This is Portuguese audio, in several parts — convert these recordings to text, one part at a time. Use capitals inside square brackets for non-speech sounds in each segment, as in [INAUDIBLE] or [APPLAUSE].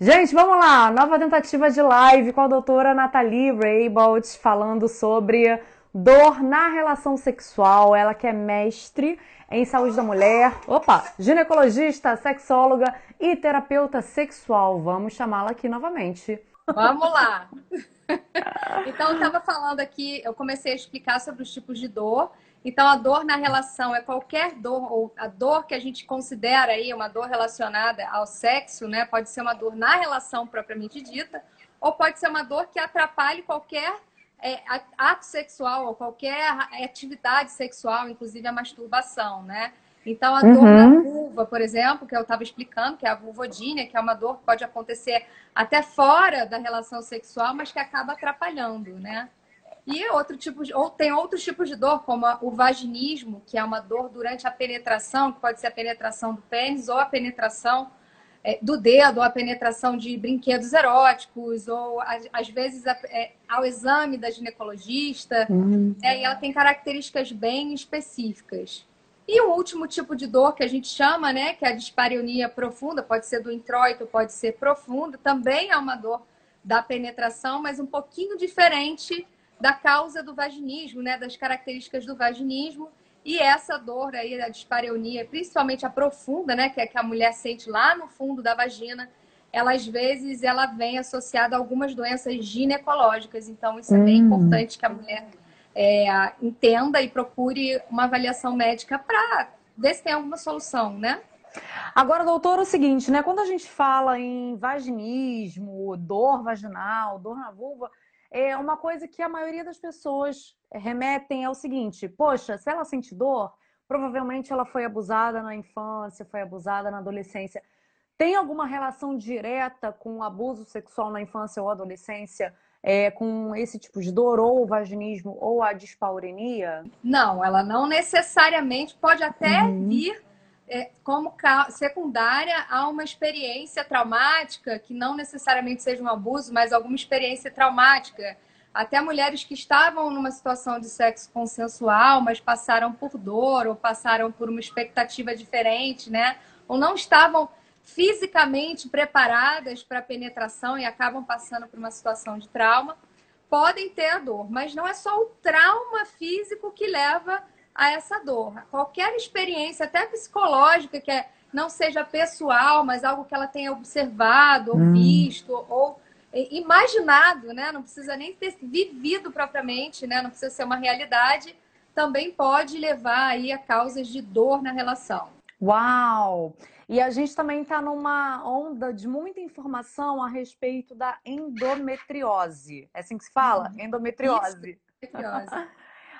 Gente, vamos lá! Nova tentativa de live com a doutora Nathalie Raybold falando sobre dor na relação sexual. Ela que é mestre em saúde da mulher, opa, ginecologista, sexóloga e terapeuta sexual. Vamos chamá-la aqui novamente. Vamos lá! [LAUGHS] Então, eu estava falando aqui, eu comecei a explicar sobre os tipos de dor. Então, a dor na relação é qualquer dor, ou a dor que a gente considera aí uma dor relacionada ao sexo, né? Pode ser uma dor na relação propriamente dita, ou pode ser uma dor que atrapalhe qualquer é, ato sexual ou qualquer atividade sexual, inclusive a masturbação, né? Então, a dor uhum. na vulva, por exemplo, que eu estava explicando, que é a vulvodínia, que é uma dor que pode acontecer até fora da relação sexual, mas que acaba atrapalhando, né? E outro tipo de, ou tem outros tipos de dor, como o vaginismo, que é uma dor durante a penetração, que pode ser a penetração do pênis ou a penetração é, do dedo, ou a penetração de brinquedos eróticos, ou às vezes a, é, ao exame da ginecologista. Uhum. É, e ela tem características bem específicas. E o último tipo de dor que a gente chama, né, que é a dispareunia profunda, pode ser do introito, pode ser profunda, também é uma dor da penetração, mas um pouquinho diferente da causa do vaginismo, né, das características do vaginismo. E essa dor aí da dispareunia, principalmente a profunda, né, que é que a mulher sente lá no fundo da vagina, ela às vezes ela vem associada a algumas doenças ginecológicas. Então isso é bem hum. importante que a mulher é, entenda e procure uma avaliação médica para ver se tem alguma solução, né? Agora, doutor, é o seguinte, né? Quando a gente fala em vaginismo, dor vaginal, dor na vulva, é uma coisa que a maioria das pessoas remetem ao seguinte: poxa, se ela sente dor, provavelmente ela foi abusada na infância, foi abusada na adolescência. Tem alguma relação direta com o abuso sexual na infância ou adolescência? É, com esse tipo de dor, ou o vaginismo, ou a dispaurenia? Não, ela não necessariamente pode até uhum. vir é, como secundária a uma experiência traumática, que não necessariamente seja um abuso, mas alguma experiência traumática. Até mulheres que estavam numa situação de sexo consensual, mas passaram por dor ou passaram por uma expectativa diferente, né? Ou não estavam fisicamente preparadas para a penetração e acabam passando por uma situação de trauma, podem ter a dor. Mas não é só o trauma físico que leva a essa dor. Qualquer experiência, até psicológica, que é, não seja pessoal, mas algo que ela tenha observado, ou hum. visto, ou imaginado, né? Não precisa nem ter vivido propriamente, né? Não precisa ser uma realidade, também pode levar aí a causas de dor na relação. Uau! E a gente também está numa onda de muita informação a respeito da endometriose. É assim que se fala? Uhum. Endometriose. Isso, endometriose. [LAUGHS]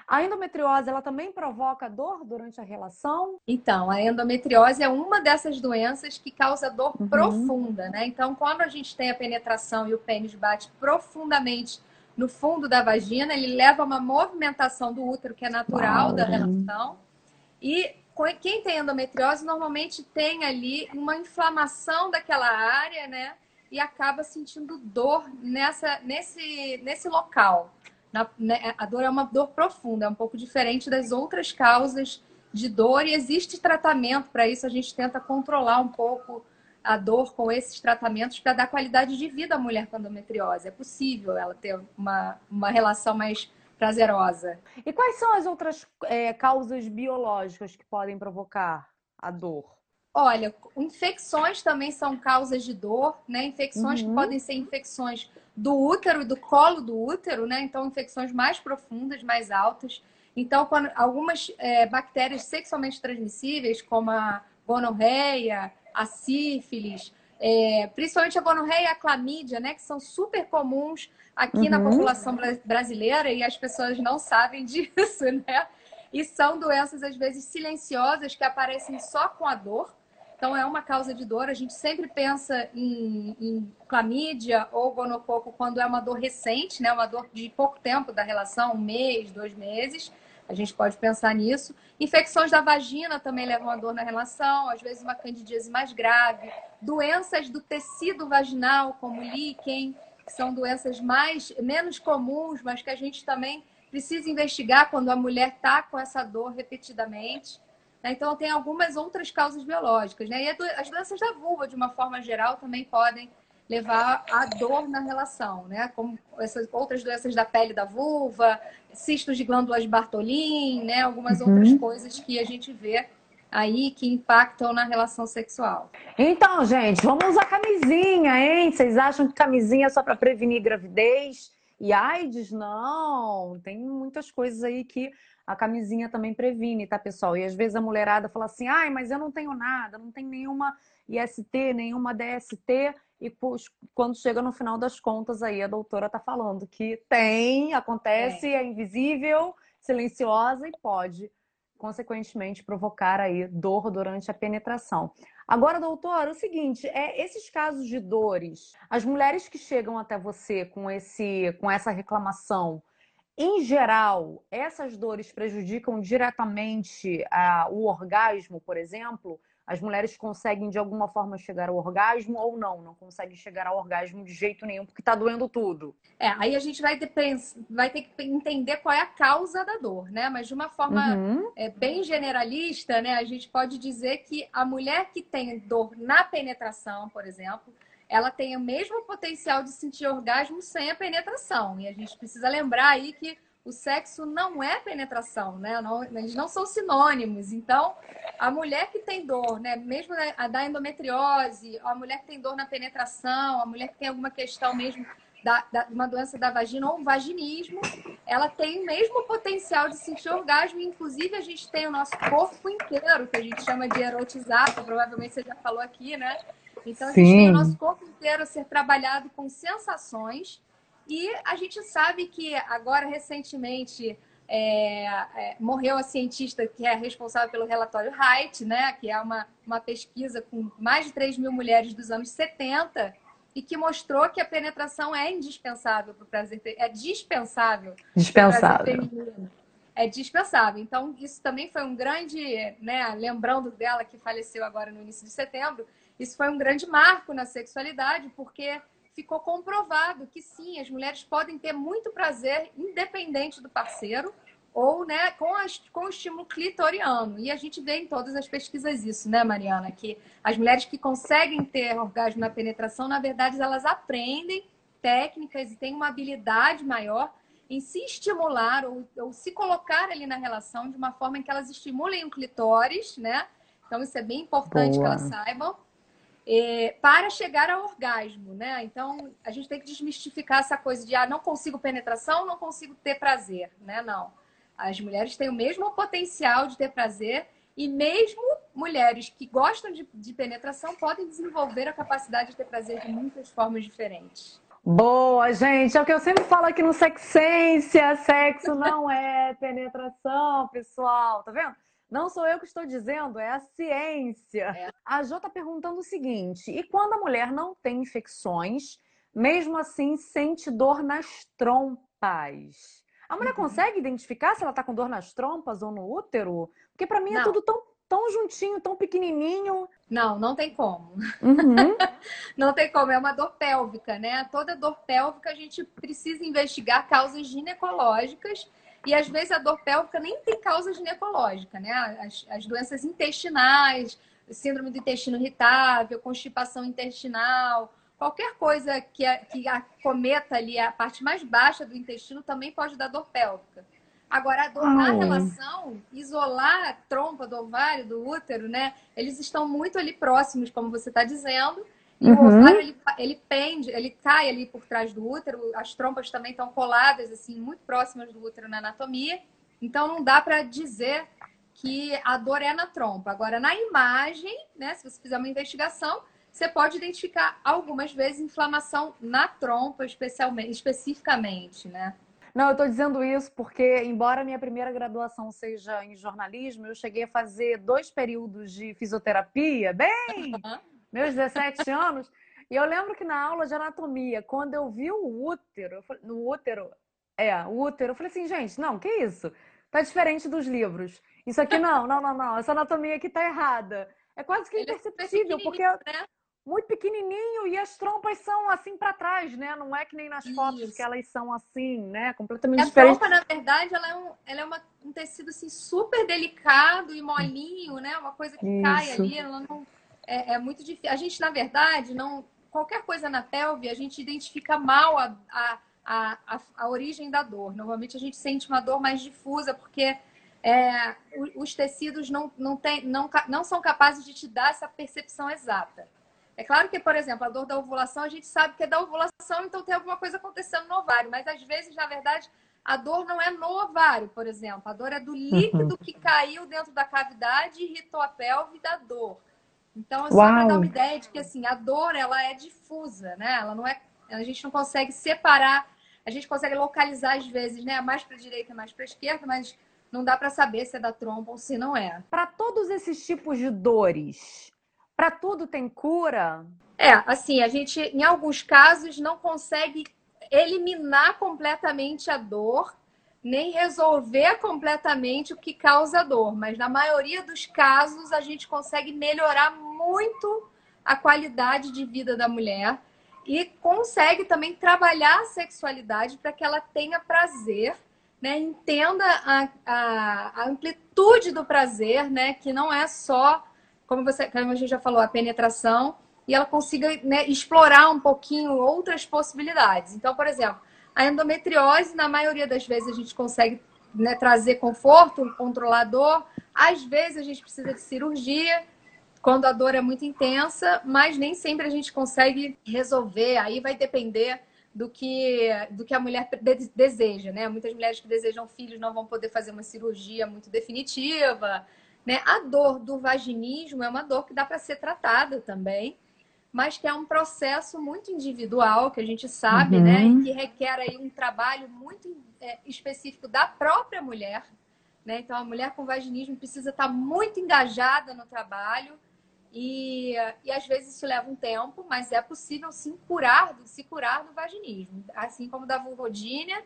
A endometriose, ela também provoca dor durante a relação? Então, a endometriose é uma dessas doenças que causa dor uhum. profunda, né? Então, quando a gente tem a penetração e o pênis bate profundamente no fundo da vagina, ele leva a uma movimentação do útero que é natural Uau, da relação. E quem tem endometriose normalmente tem ali uma inflamação daquela área, né? E acaba sentindo dor nessa, nesse, nesse local. Na, né, a dor é uma dor profunda, é um pouco diferente das outras causas de dor e existe tratamento para isso. A gente tenta controlar um pouco a dor com esses tratamentos para dar qualidade de vida à mulher com endometriose. É possível ela ter uma, uma relação mais prazerosa. E quais são as outras é, causas biológicas que podem provocar a dor? Olha, infecções também são causas de dor, né? Infecções uhum. que podem ser infecções do útero e do colo do útero, né? Então, infecções mais profundas, mais altas. Então, quando algumas é, bactérias sexualmente transmissíveis, como a gonorreia, a sífilis, é, principalmente a gonorreia e a clamídia, né? Que são super comuns aqui uhum. na população brasileira e as pessoas não sabem [LAUGHS] disso, né? E são doenças, às vezes, silenciosas que aparecem só com a dor. Então, é uma causa de dor. A gente sempre pensa em, em clamídia ou gonococo quando é uma dor recente, né? Uma dor de pouco tempo da relação, um mês, dois meses. A gente pode pensar nisso. Infecções da vagina também levam a dor na relação, às vezes uma candidíase mais grave. Doenças do tecido vaginal, como líquen, que são doenças mais menos comuns, mas que a gente também precisa investigar quando a mulher está com essa dor repetidamente. Né? Então, tem algumas outras causas biológicas. Né? E as doenças da vulva, de uma forma geral, também podem levar a dor na relação, né? Como essas outras doenças da pele da vulva, cistos de glândulas Bartolin, né? Algumas uhum. outras coisas que a gente vê aí que impactam na relação sexual. Então, gente, vamos usar camisinha, hein? Vocês acham que camisinha é só para prevenir gravidez? E AIDS, não. Tem muitas coisas aí que a camisinha também previne, tá, pessoal? E às vezes a mulherada fala assim: ai, mas eu não tenho nada, não tenho nenhuma IST, nenhuma DST. E quando chega no final das contas, aí a doutora tá falando que tem, acontece, é, é invisível, silenciosa e pode consequentemente provocar aí dor durante a penetração. Agora, doutor, é o seguinte, é esses casos de dores, as mulheres que chegam até você com esse com essa reclamação, em geral, essas dores prejudicam diretamente ah, o orgasmo, por exemplo? as mulheres conseguem de alguma forma chegar ao orgasmo ou não, não conseguem chegar ao orgasmo de jeito nenhum porque está doendo tudo. É, aí a gente vai ter, vai ter que entender qual é a causa da dor, né? Mas de uma forma uhum. é, bem generalista, né? A gente pode dizer que a mulher que tem dor na penetração, por exemplo, ela tem o mesmo potencial de sentir orgasmo sem a penetração. E a gente precisa lembrar aí que o sexo não é penetração, né? Não, eles não são sinônimos. Então, a mulher que tem dor, né? Mesmo a da endometriose, a mulher que tem dor na penetração, a mulher que tem alguma questão mesmo da, da, uma doença da vagina ou um vaginismo, ela tem o mesmo potencial de sentir orgasmo. Inclusive, a gente tem o nosso corpo inteiro, que a gente chama de erotizado, provavelmente você já falou aqui, né? Então, a gente Sim. tem o nosso corpo inteiro a ser trabalhado com sensações e a gente sabe que agora, recentemente, é, é, morreu a cientista que é responsável pelo relatório Height, né, que é uma, uma pesquisa com mais de 3 mil mulheres dos anos 70 e que mostrou que a penetração é indispensável para o prazer, é dispensável. Dispensável. É dispensável. Então, isso também foi um grande, né, lembrando dela que faleceu agora no início de setembro, isso foi um grande marco na sexualidade, porque ficou comprovado que sim, as mulheres podem ter muito prazer independente do parceiro ou né, com, as, com o estímulo clitoriano. E a gente vê em todas as pesquisas isso, né, Mariana? Que as mulheres que conseguem ter orgasmo na penetração, na verdade, elas aprendem técnicas e têm uma habilidade maior em se estimular ou, ou se colocar ali na relação de uma forma em que elas estimulem o clitóris, né? Então, isso é bem importante Boa. que elas saibam é, para chegar ao orgasmo, né? Então, a gente tem que desmistificar essa coisa de, ah, não consigo penetração, não consigo ter prazer, né? Não. As mulheres têm o mesmo potencial de ter prazer e mesmo mulheres que gostam de, de penetração podem desenvolver a capacidade de ter prazer de muitas formas diferentes. Boa, gente. É o que eu sempre falo aqui no Sexência. Sexo [LAUGHS] não é penetração, pessoal. Tá vendo? Não sou eu que estou dizendo, é a ciência. É. A Jo está perguntando o seguinte: e quando a mulher não tem infecções, mesmo assim sente dor nas trompas? A mulher uhum. consegue identificar se ela está com dor nas trompas ou no útero? Porque para mim é não. é tudo tão, tão juntinho, tão pequenininho. Não, não tem como. Uhum. [LAUGHS] não tem como. É uma dor pélvica, né? Toda dor pélvica a gente precisa investigar causas ginecológicas e às vezes a dor pélvica nem tem causa ginecológica, né? As, as doenças intestinais, síndrome do intestino irritável, constipação intestinal, qualquer coisa que, que acometa ali a parte mais baixa do intestino também pode dar dor pélvica. Agora, a dor Ai. na relação, isolar a trompa do ovário, do útero, né? Eles estão muito ali próximos, como você está dizendo. E uhum. o ovário, ele, ele pende, ele cai ali por trás do útero, as trompas também estão coladas, assim, muito próximas do útero na anatomia. Então, não dá para dizer que a dor é na trompa. Agora, na imagem, né, se você fizer uma investigação, você pode identificar algumas vezes inflamação na trompa, especialmente, especificamente, né? Não, eu estou dizendo isso porque, embora minha primeira graduação seja em jornalismo, eu cheguei a fazer dois períodos de fisioterapia, bem meus 17 anos. E eu lembro que na aula de anatomia, quando eu vi o útero, falei, no útero, é, o útero, eu falei assim, gente, não, que isso? Tá diferente dos livros. Isso aqui não, não, não, não. Essa anatomia aqui tá errada. É quase que é imperceptível, porque é muito pequenininho e as trompas são assim para trás, né? Não é que nem nas Isso. fotos que elas são assim, né? Completamente a diferente. A trompa, na verdade, ela é um, ela é uma, um tecido assim super delicado e molinho, né? Uma coisa que Isso. cai ali, ela não é, é muito difícil. A gente, na verdade, não qualquer coisa na pelve, a gente identifica mal a, a, a, a, origem da dor. Normalmente a gente sente uma dor mais difusa, porque é, os tecidos não, não, tem, não, não são capazes de te dar essa percepção exata. É claro que, por exemplo, a dor da ovulação, a gente sabe que é da ovulação, então tem alguma coisa acontecendo no ovário, mas às vezes, na verdade, a dor não é no ovário, por exemplo. A dor é do líquido uhum. que caiu dentro da cavidade e irritou a pelve da dor. Então, é só para dar uma ideia de que assim, a dor ela é difusa, né? Ela não é, a gente não consegue separar, a gente consegue localizar às vezes, né? Mais para direita, mais para esquerda, mas não dá para saber se é da trompa ou se não é. Para todos esses tipos de dores, para tudo tem cura? É, assim, a gente em alguns casos não consegue eliminar completamente a dor, nem resolver completamente o que causa dor, mas na maioria dos casos a gente consegue melhorar muito a qualidade de vida da mulher e consegue também trabalhar a sexualidade para que ela tenha prazer, né? entenda a, a, a, amplitude do prazer, né? que não é só, como, você, como a gente já falou, a penetração, e ela consiga né, explorar um pouquinho outras possibilidades. Então, por exemplo, a endometriose, na maioria das vezes, a gente consegue né, trazer conforto, um controlador. Às vezes, a gente precisa de cirurgia, quando a dor é muito intensa, mas nem sempre a gente consegue resolver. Aí vai depender do que, do que a mulher deseja, né? Muitas mulheres que desejam filhos não vão poder fazer uma cirurgia muito definitiva, né? A dor do vaginismo é uma dor que dá para ser tratada também mas que é um processo muito individual, que a gente sabe, uhum. né? E que requer aí um trabalho muito é, específico da própria mulher. Né? Então, a mulher com vaginismo precisa estar muito engajada no trabalho e, e às vezes isso leva um tempo, mas é possível sim curar, se curar do vaginismo, assim como da vulvodínia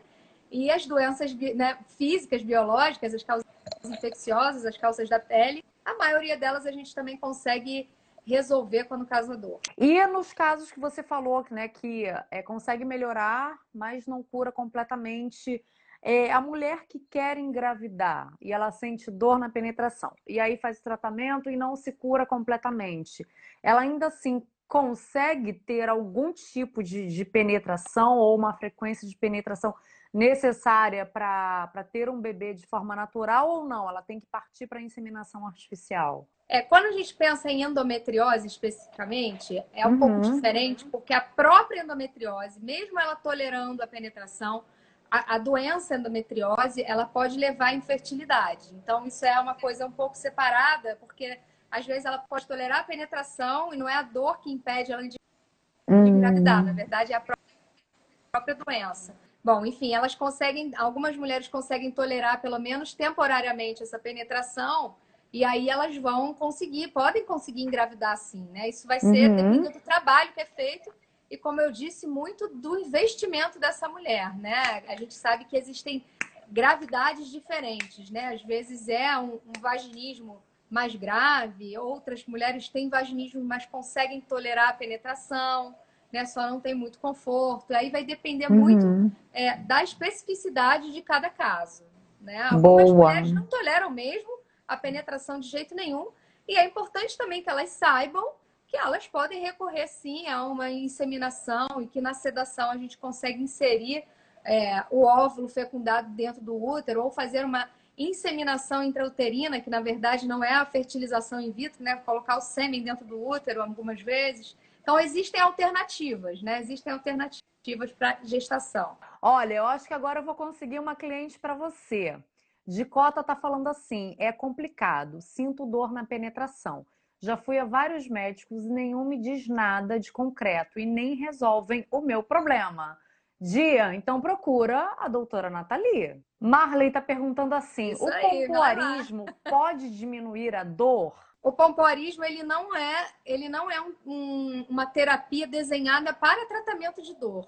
e as doenças né, físicas, biológicas, as causas infecciosas, as causas da pele. A maioria delas a gente também consegue resolver quando causa dor. E nos casos que você falou, né, que é, consegue melhorar, mas não cura completamente. É, a mulher que quer engravidar e ela sente dor na penetração, e aí faz tratamento e não se cura completamente, ela ainda assim consegue ter algum tipo de, de penetração ou uma frequência de penetração necessária para ter um bebê de forma natural ou não? Ela tem que partir para a inseminação artificial? É, quando a gente pensa em endometriose especificamente, é um uhum. pouco diferente, porque a própria endometriose, mesmo ela tolerando a penetração, a, a, doença endometriose, ela pode levar à infertilidade. Então, isso é uma coisa um pouco separada, porque às vezes ela pode tolerar a penetração e não é a dor que impede ela de uhum. engravidar, na verdade é a própria doença. Bom, enfim, elas conseguem, algumas mulheres conseguem tolerar pelo menos temporariamente essa penetração e aí elas vão conseguir, podem conseguir engravidar sim, né? Isso vai ser uhum. dependendo do trabalho que é feito e, como eu disse, muito do investimento dessa mulher, né? A gente sabe que existem gravidades diferentes, né? Às vezes é um, um vaginismo mais grave, outras mulheres têm vaginismo, mas conseguem tolerar a penetração né? Só não tem muito conforto. Aí vai depender uhum. muito é, da especificidade de cada caso, né? Algumas Boa. mulheres não toleram mesmo a penetração de jeito nenhum. E é importante também que elas saibam que elas podem recorrer sim a uma inseminação e que na sedação a gente consegue inserir é, o óvulo fecundado dentro do útero ou fazer uma inseminação intrauterina, que na verdade não é a fertilização in vitro, né? Colocar o sêmen dentro do útero algumas vezes. Então, existem alternativas, né? Existem alternativas para gestação. Olha, eu acho que agora eu vou conseguir uma cliente para você. De cota está falando assim: é complicado, sinto dor na penetração. Já fui a vários médicos e nenhum me diz nada de concreto e nem resolvem o meu problema. Dia, então procura a doutora Nathalie. Marley está perguntando assim: Isso o aí, pompoarismo pode diminuir a dor? o pompoarismo ele não é, ele não é um, um, uma terapia desenhada para tratamento de dor.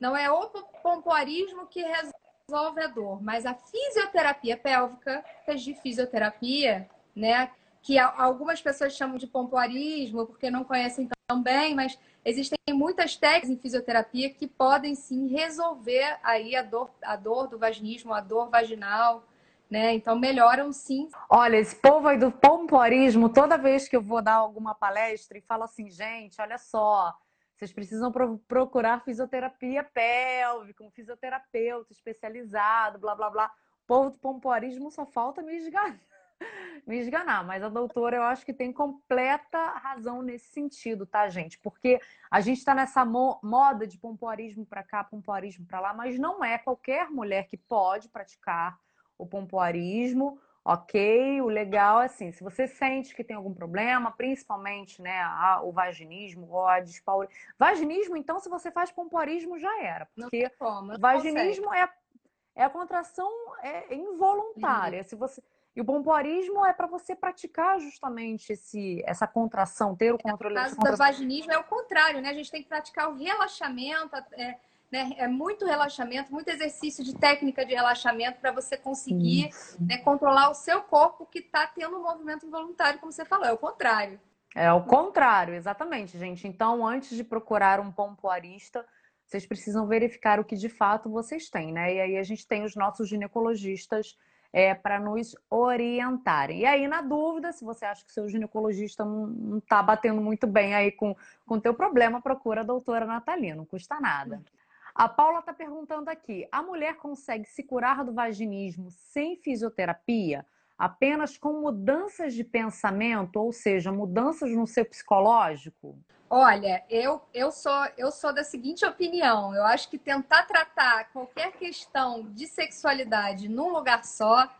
Não é o pompoarismo que resolve a dor, mas a fisioterapia pélvica, de fisioterapia, né, que algumas pessoas chamam de pompoarismo porque não conhecem tão bem, mas existem muitas técnicas em fisioterapia que podem sim resolver aí a dor, a dor do vaginismo, a dor vaginal, né? Então melhoram sim. Olha, esse povo aí do pompoarismo, toda vez que eu vou dar alguma palestra e falo assim, gente, olha só, vocês precisam pro procurar fisioterapia pélvica, um fisioterapeuta especializado, blá blá blá. O povo do pompoarismo só falta me esganar. [LAUGHS] me esganar, mas a doutora eu acho que tem completa razão nesse sentido, tá, gente? Porque a gente está nessa mo moda de pompoarismo para cá, pompoarismo para lá, mas não é qualquer mulher que pode praticar o pompoarismo ok, o legal é assim, se você sente que tem algum problema, principalmente né, a, o vaginismo ou a dispauri... Vaginismo, então, se você faz pompoarismo, já era. Porque como, vaginismo é, é a contração é involuntária. Uhum. Se você... E o pompoarismo é para você praticar justamente esse, essa contração, ter o controle. No caso do vaginismo é o contrário, né? A gente tem que praticar o relaxamento, é, né? É muito relaxamento, muito exercício de técnica de relaxamento para você conseguir né, controlar o seu corpo que está tendo um movimento involuntário, como você falou. É o contrário. É o contrário, exatamente, gente. Então, antes de procurar um pompoarista, vocês precisam verificar o que de fato vocês têm, né? E aí a gente tem os nossos ginecologistas é, para nos orientarem. E aí, na dúvida, se você acha que o seu ginecologista não está batendo muito bem aí com o teu problema, procura a doutora Natalina, não custa nada. A Paula está perguntando aqui: a mulher consegue se curar do vaginismo sem fisioterapia? Apenas com mudanças de pensamento, ou seja, mudanças no seu psicológico? Olha, eu, eu, sou, eu sou da seguinte opinião: eu acho que tentar tratar qualquer questão de sexualidade num lugar só,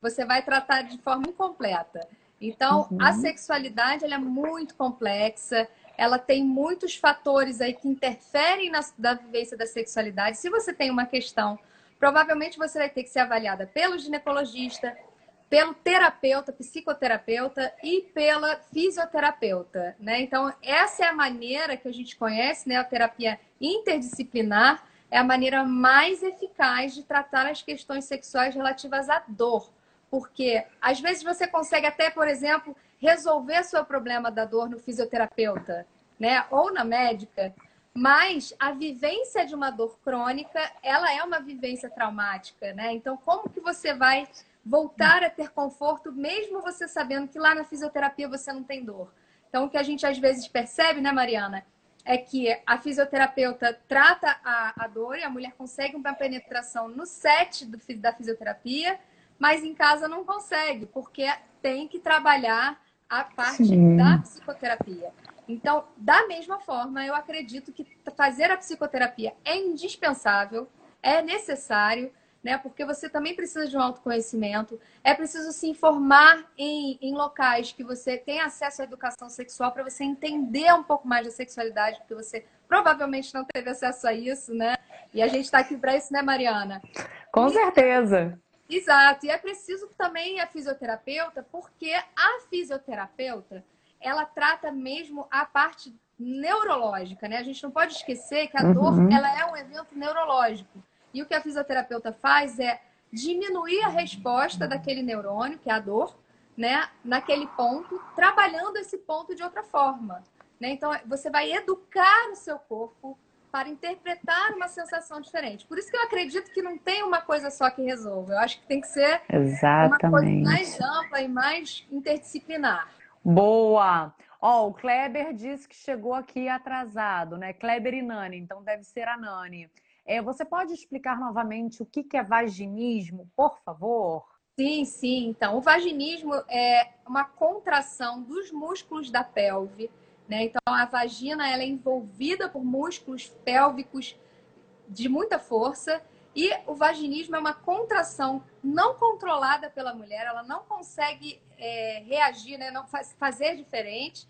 você vai tratar de forma incompleta. Então, uhum. a sexualidade ela é muito complexa ela tem muitos fatores aí que interferem na, na vivência da sexualidade. Se você tem uma questão, provavelmente você vai ter que ser avaliada pelo ginecologista, pelo terapeuta, psicoterapeuta e pela fisioterapeuta, né? Então, essa é a maneira que a gente conhece, né? A terapia interdisciplinar é a maneira mais eficaz de tratar as questões sexuais relativas à dor. Porque às vezes você consegue até, por exemplo, resolver seu problema da dor no fisioterapeuta, né? Ou na médica. Mas a vivência de uma dor crônica, ela é uma vivência traumática, né? Então, como que você vai voltar a ter conforto, mesmo você sabendo que lá na fisioterapia você não tem dor? Então, o que a gente às vezes percebe, né, Mariana, é que a fisioterapeuta trata a, a dor e a mulher consegue uma penetração no set do, da fisioterapia, mas em casa não consegue, porque tem que trabalhar a parte Sim. da psicoterapia. Então, da mesma forma, eu acredito que fazer a psicoterapia é indispensável, é necessário, né? Porque você também precisa de um autoconhecimento, é preciso se informar em, em locais que você tem acesso à educação sexual para você entender um pouco mais da sexualidade, porque você provavelmente não teve acesso a isso, né? E a gente está aqui para isso, né, Mariana? Com e... certeza. Exato. E é preciso também a fisioterapeuta, porque a fisioterapeuta, ela trata mesmo a parte neurológica, né? A gente não pode esquecer que a uhum. dor, ela é um evento neurológico. E o que a fisioterapeuta faz é diminuir a resposta daquele neurônio, que é a dor, né, naquele ponto, trabalhando esse ponto de outra forma. Né? Então, você vai educar o seu corpo para interpretar uma sensação diferente. Por isso que eu acredito que não tem uma coisa só que resolva. Eu acho que tem que ser Exatamente. uma coisa mais ampla e mais interdisciplinar. Boa! Ó, oh, o Kleber disse que chegou aqui atrasado, né? Kleber e Nani, então deve ser a Nani. É, você pode explicar novamente o que é vaginismo, por favor? Sim, sim. Então, o vaginismo é uma contração dos músculos da pelve né? Então, a vagina ela é envolvida por músculos pélvicos de muita força e o vaginismo é uma contração não controlada pela mulher, ela não consegue é, reagir, né? não faz, fazer diferente.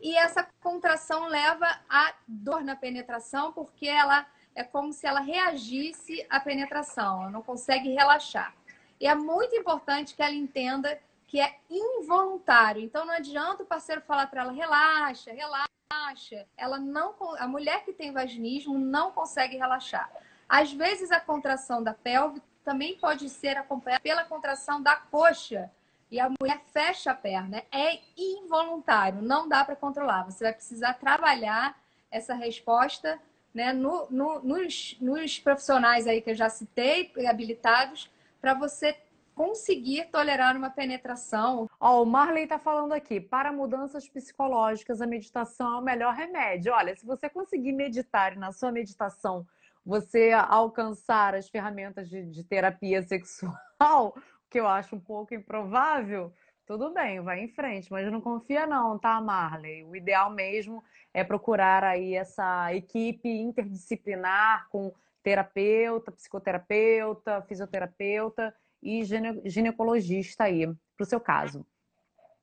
E essa contração leva a dor na penetração, porque ela é como se ela reagisse à penetração, ela não consegue relaxar. E é muito importante que ela entenda que é involuntário. Então não adianta o parceiro falar para ela relaxa, relaxa. Ela não a mulher que tem vaginismo não consegue relaxar. Às vezes a contração da pelve também pode ser acompanhada pela contração da coxa. E a mulher fecha a perna. É involuntário, não dá para controlar. Você vai precisar trabalhar essa resposta né, no, no, nos, nos profissionais aí que eu já citei, habilitados, para você conseguir tolerar uma penetração. Ó, oh, o Marley está falando aqui, para mudanças psicológicas, a meditação é o melhor remédio. Olha, se você conseguir meditar e na sua meditação você alcançar as ferramentas de, de terapia sexual, [LAUGHS] que eu acho um pouco improvável, tudo bem, vai em frente, mas não confia não, tá, Marley? O ideal mesmo é procurar aí essa equipe interdisciplinar com terapeuta, psicoterapeuta, fisioterapeuta e gine ginecologista aí, para o seu caso.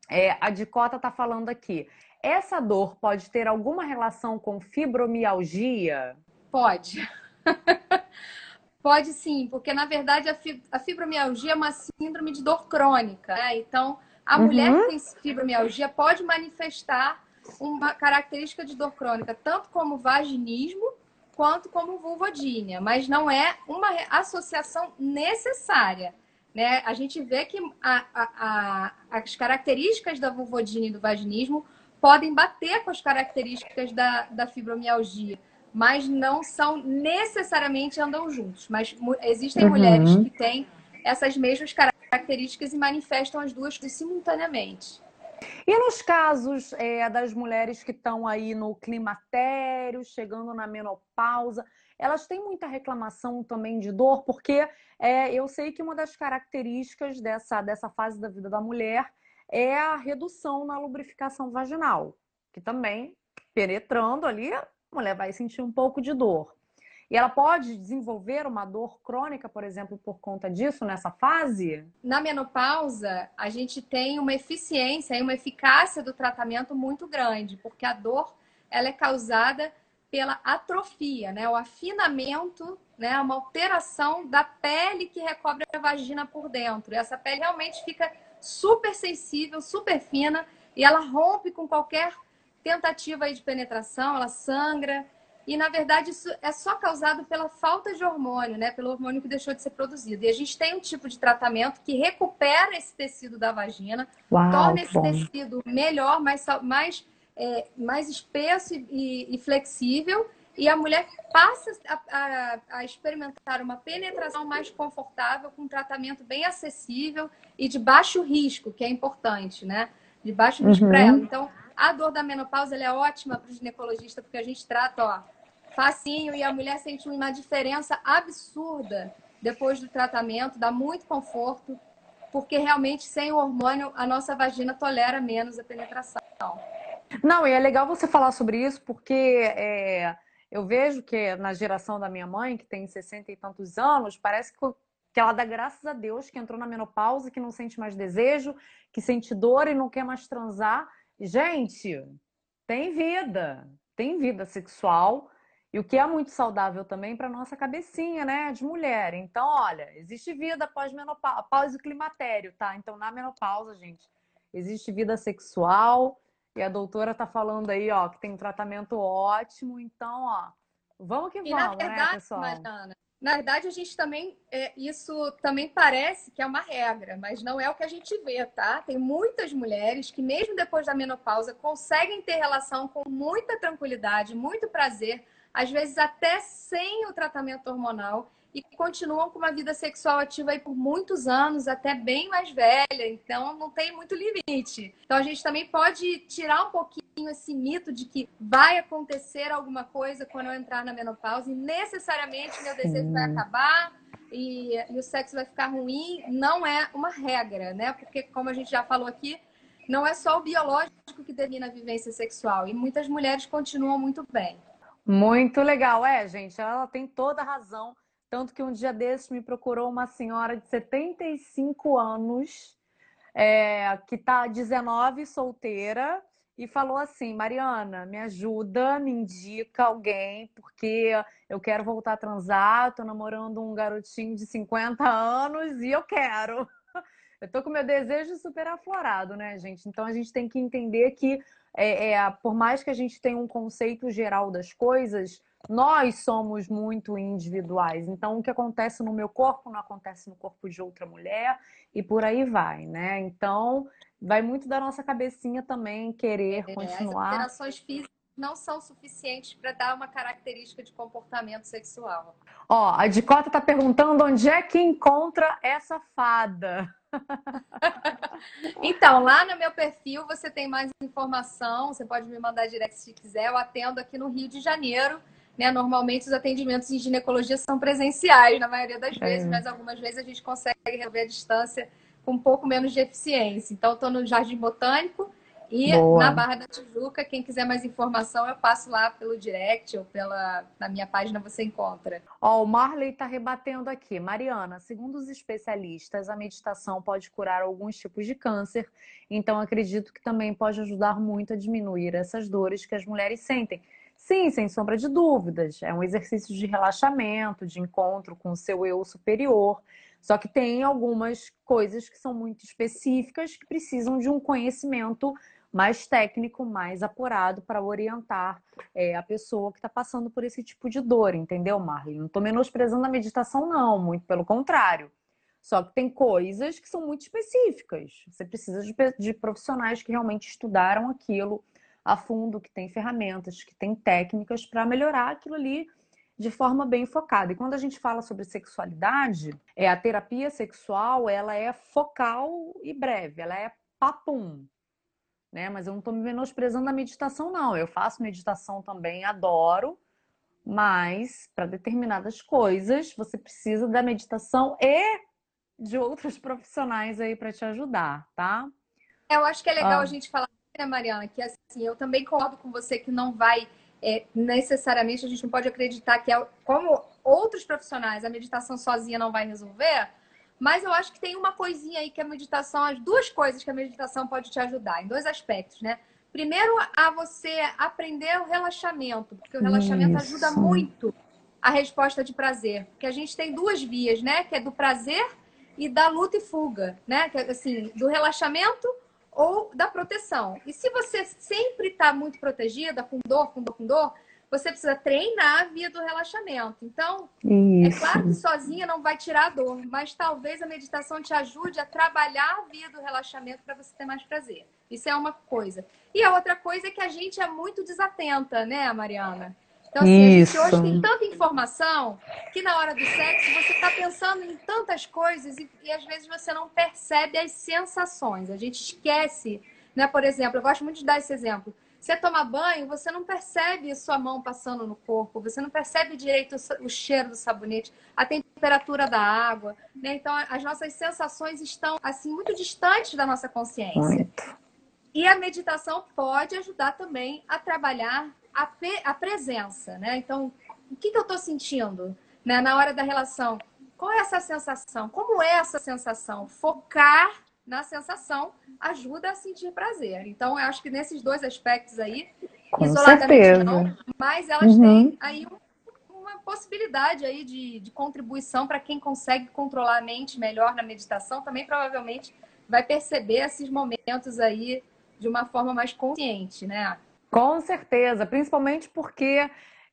É, a Dicota está falando aqui. Essa dor pode ter alguma relação com fibromialgia? Pode. [LAUGHS] pode sim, porque na verdade a, fibromialgia é uma síndrome de dor crônica. Né? Então, a uhum. mulher que tem fibromialgia pode manifestar uma característica de dor crônica, tanto como vaginismo quanto como vulvodínia, mas não é uma associação necessária. Né? A gente vê que a, a, a, as características da vulvodínia e do vaginismo podem bater com as características da, da fibromialgia, mas não são necessariamente andam juntos. Mas existem uhum. mulheres que têm essas mesmas características características e manifestam as duas simultaneamente. E nos casos é, das mulheres que estão aí no climatério, chegando na menopausa, elas têm muita reclamação também de dor, porque é, eu sei que uma das características dessa, dessa fase da vida da mulher é a redução na lubrificação vaginal, que também, penetrando ali, a mulher vai sentir um pouco de dor. E ela pode desenvolver uma dor crônica, por exemplo, por conta disso nessa fase? Na menopausa, a gente tem uma eficiência e uma eficácia do tratamento muito grande, porque a dor ela é causada pela atrofia, né? O afinamento, né? Uma alteração da pele que recobre a vagina por dentro. Essa pele realmente fica super sensível, super fina e ela rompe com qualquer tentativa de penetração, ela sangra, e, na verdade, isso é só causado pela falta de hormônio, né? Pelo hormônio que deixou de ser produzido. E a gente tem um tipo de tratamento que recupera esse tecido da vagina, Uau, torna esse bom. tecido melhor, mais, mais, é, mais espesso e, e, flexível. E a mulher passa a, a, a, experimentar uma penetração mais confortável, com um tratamento bem acessível e de baixo risco, que é importante, né? De baixo risco uhum. para ela. Então, a dor da menopausa é ótima para o ginecologista, porque a gente trata, ó, facinho e a mulher sente uma diferença absurda depois do tratamento, dá muito conforto, porque realmente sem o hormônio a nossa vagina tolera menos a penetração. Não, e é legal você falar sobre isso, porque é, eu vejo que na geração da minha mãe, que tem 60 e tantos anos, parece que, que ela dá graças a Deus que entrou na menopausa, que não sente mais desejo, que sente dor e não quer mais transar. Gente, tem vida, tem vida sexual e o que é muito saudável também para nossa cabecinha, né, de mulher. Então, olha, existe vida após menopausa, após o climatério, tá? Então, na menopausa, gente, existe vida sexual. E a doutora tá falando aí, ó, que tem um tratamento ótimo. Então, ó, vamos que e vamos, né, verdade, né, pessoal? Mariana, na verdade, a gente também, é, isso também parece que é uma regra, mas não é o que a gente vê, tá? Tem muitas mulheres que, mesmo depois da menopausa, conseguem ter relação com muita tranquilidade, muito prazer, às vezes até sem o tratamento hormonal, e continuam com uma vida sexual ativa aí por muitos anos, até bem mais velha, então não tem muito limite. Então a gente também pode tirar um pouquinho esse mito de que vai acontecer alguma coisa quando eu entrar na menopausa e necessariamente meu desejo vai acabar e, e o sexo vai ficar ruim. Não é uma regra, né? Porque, como a gente já falou aqui, não é só o biológico que determina a vivência sexual e muitas mulheres continuam muito bem. Muito legal. É, gente, ela tem toda a razão. Tanto que um dia desses me procurou uma senhora de 75 anos, é, que está 19 solteira, e falou assim: Mariana, me ajuda, me indica alguém, porque eu quero voltar a transar, tô namorando um garotinho de 50 anos e eu quero. [LAUGHS] Eu tô com meu desejo super aflorado, né, gente? Então a gente tem que entender que é, é, por mais que a gente tenha um conceito geral das coisas, nós somos muito individuais. Então, o que acontece no meu corpo não acontece no corpo de outra mulher e por aí vai, né? Então, vai muito da nossa cabecinha também querer é, continuar. As alterações físicas não são suficientes para dar uma característica de comportamento sexual. Ó, a Dicota está perguntando onde é que encontra essa fada. [LAUGHS] então, lá no meu perfil você tem mais informação, você pode me mandar direct se quiser. Eu atendo aqui no Rio de Janeiro. Né? Normalmente os atendimentos em ginecologia são presenciais, na maioria das vezes, é. mas algumas vezes a gente consegue resolver a distância com um pouco menos de eficiência. Então, estou no Jardim Botânico e Boa. na Barra da Tijuca. Quem quiser mais informação, eu passo lá pelo direct ou pela na minha página você encontra. Ó, o Marley está rebatendo aqui. Mariana, segundo os especialistas, a meditação pode curar alguns tipos de câncer, então acredito que também pode ajudar muito a diminuir essas dores que as mulheres sentem. Sim, sem sombra de dúvidas. É um exercício de relaxamento, de encontro com o seu eu superior. Só que tem algumas coisas que são muito específicas que precisam de um conhecimento mais técnico, mais apurado para orientar é, a pessoa que está passando por esse tipo de dor, entendeu, Marlene? Não estou menosprezando a meditação, não, muito pelo contrário. Só que tem coisas que são muito específicas. Você precisa de, de profissionais que realmente estudaram aquilo, a fundo, que tem ferramentas, que tem técnicas para melhorar aquilo ali de forma bem focada. E quando a gente fala sobre sexualidade, é a terapia sexual, ela é focal e breve, ela é papum. Né? Mas eu não estou me menosprezando a meditação, não. Eu faço meditação também, adoro, mas para determinadas coisas você precisa da meditação e de outros [LAUGHS] profissionais aí para te ajudar, tá? Eu acho que é legal ah. a gente falar né, Mariana, que assim, eu também concordo com você que não vai é, necessariamente, a gente não pode acreditar que é como outros profissionais, a meditação sozinha não vai resolver, mas eu acho que tem uma coisinha aí que a meditação, as duas coisas que a meditação pode te ajudar, em dois aspectos, né? Primeiro, a você aprender o relaxamento, porque o relaxamento Isso. ajuda muito a resposta de prazer. Porque a gente tem duas vias, né? Que é do prazer e da luta e fuga, né? Que, é, assim, do relaxamento ou da proteção. E se você sempre está muito protegida, com dor, com dor, com dor, você precisa treinar a via do relaxamento. Então, Isso. é claro que sozinha não vai tirar a dor, mas talvez a meditação te ajude a trabalhar a via do relaxamento para você ter mais prazer. Isso é uma coisa. E a outra coisa é que a gente é muito desatenta, né, Mariana? Então, assim, Isso. a gente hoje tem tanta informação que na hora do sexo você está pensando em tantas coisas e, e, às vezes você não percebe as sensações. A gente esquece, né? Por exemplo, eu gosto muito de dar esse exemplo. Você toma banho, você não percebe sua mão passando no corpo, você não percebe direito o cheiro do sabonete, a temperatura da água, né? Então, as nossas sensações estão assim muito distantes da nossa consciência. Muito. E a meditação pode ajudar também a trabalhar a, a presença, né? Então, o que, que eu estou sentindo né? na hora da relação? Qual é essa sensação? Como é essa sensação? Focar na sensação ajuda a sentir prazer. Então, eu acho que nesses dois aspectos aí, Com isoladamente certeza. não, mas elas uhum. têm aí uma possibilidade aí de, de contribuição para quem consegue controlar a mente melhor na meditação, também provavelmente vai perceber esses momentos aí de uma forma mais consciente, né? Com certeza, principalmente porque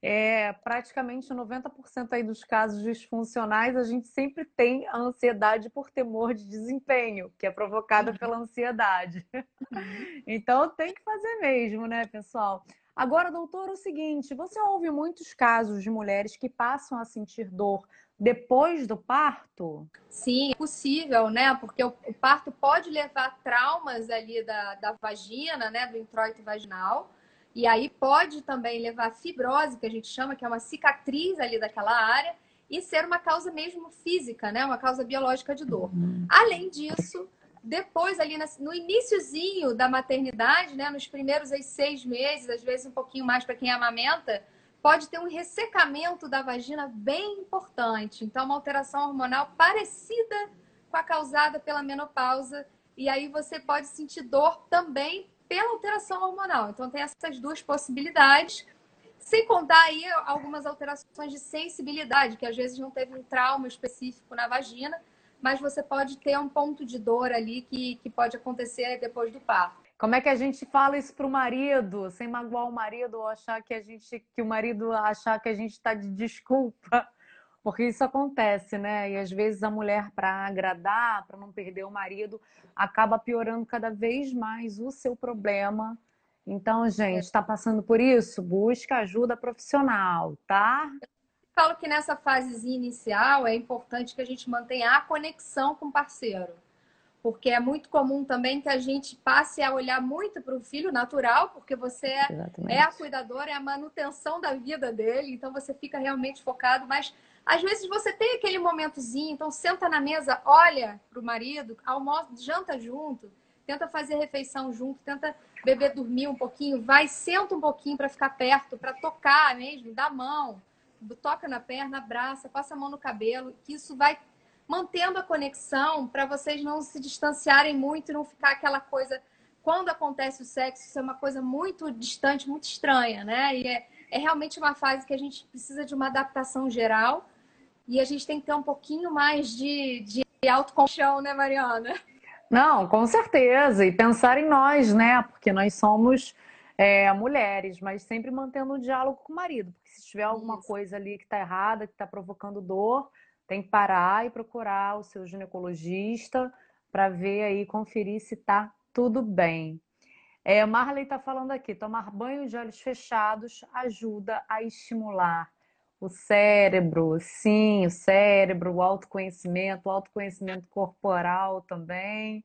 é, praticamente 90% aí dos casos disfuncionais, a gente sempre tem a ansiedade por temor de desempenho, que é provocada uhum. pela ansiedade. Uhum. [LAUGHS] Então tem que fazer mesmo, né, pessoal? Agora, doutor, o seguinte: você ouve muitos casos de mulheres que passam a sentir dor depois do parto? Sim, é possível, né? Porque o, o parto pode levar traumas ali da, da vagina, né? Do introito vaginal. E aí pode também levar fibrose, que a gente chama, que é uma cicatriz ali daquela área, e ser uma causa mesmo física, né? Uma causa biológica de dor. Uhum. Além disso, depois ali no iníciozinho da maternidade, né? Nos primeiros seis meses, às vezes um pouquinho mais para quem amamenta, pode ter um ressecamento da vagina bem importante. Então, uma alteração hormonal parecida com a causada pela menopausa. E aí você pode sentir dor também pela alteração hormonal. Então, tem essas duas possibilidades. Sem contar aí algumas alterações de sensibilidade, que às vezes não teve um trauma específico na vagina, mas você pode ter um ponto de dor ali que, que pode acontecer depois do parto. Como é que a gente fala isso para o marido, sem magoar o marido ou achar que a gente, que o marido achar que a gente está de desculpa? Porque isso acontece, né? E às vezes a mulher, para agradar, para não perder o marido, acaba piorando cada vez mais o seu problema Então, gente, está passando por isso? Busca ajuda profissional, tá? falo que nessa fase inicial é importante que a gente mantenha a conexão com o parceiro. Porque é muito comum também que a gente passe a olhar muito para o filho natural, porque você é, é, a cuidadora, é a manutenção da vida dele, então você fica realmente focado. Mas às vezes você tem aquele momentozinho, então senta na mesa, olha para o marido, almoça, janta junto, tenta fazer refeição junto, tenta beber dormir um pouquinho, vai, senta um pouquinho para ficar perto, para tocar mesmo, dá mão toca na perna, abraça, passa a mão no cabelo, que isso vai mantendo a conexão para vocês não se distanciarem muito não ficar aquela coisa. Quando acontece o sexo, isso é uma coisa muito distante, muito estranha, né? E é, é realmente uma fase que a gente precisa de uma adaptação geral e a gente tem que ter um pouquinho mais de, de autocompaixão, né, Mariana? Não, com certeza. E pensar em nós, né? Porque nós somos é, mulheres, mas sempre mantendo um diálogo com o marido, porque se tiver alguma Isso. coisa ali que está errada, que está provocando dor, tem que parar e procurar o seu ginecologista para ver aí, conferir se está tudo bem. É, Marley está falando aqui, tomar banho de olhos fechados ajuda a estimular o cérebro, sim, o cérebro, o autoconhecimento, o autoconhecimento corporal também.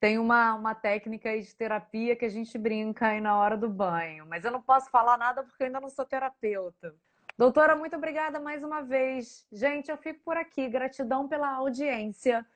Tem uma, uma técnica de terapia que a gente brinca aí na hora do banho, mas eu não posso falar nada porque eu ainda não sou terapeuta. Doutora, muito obrigada mais uma vez. Gente, eu fico por aqui. Gratidão pela audiência.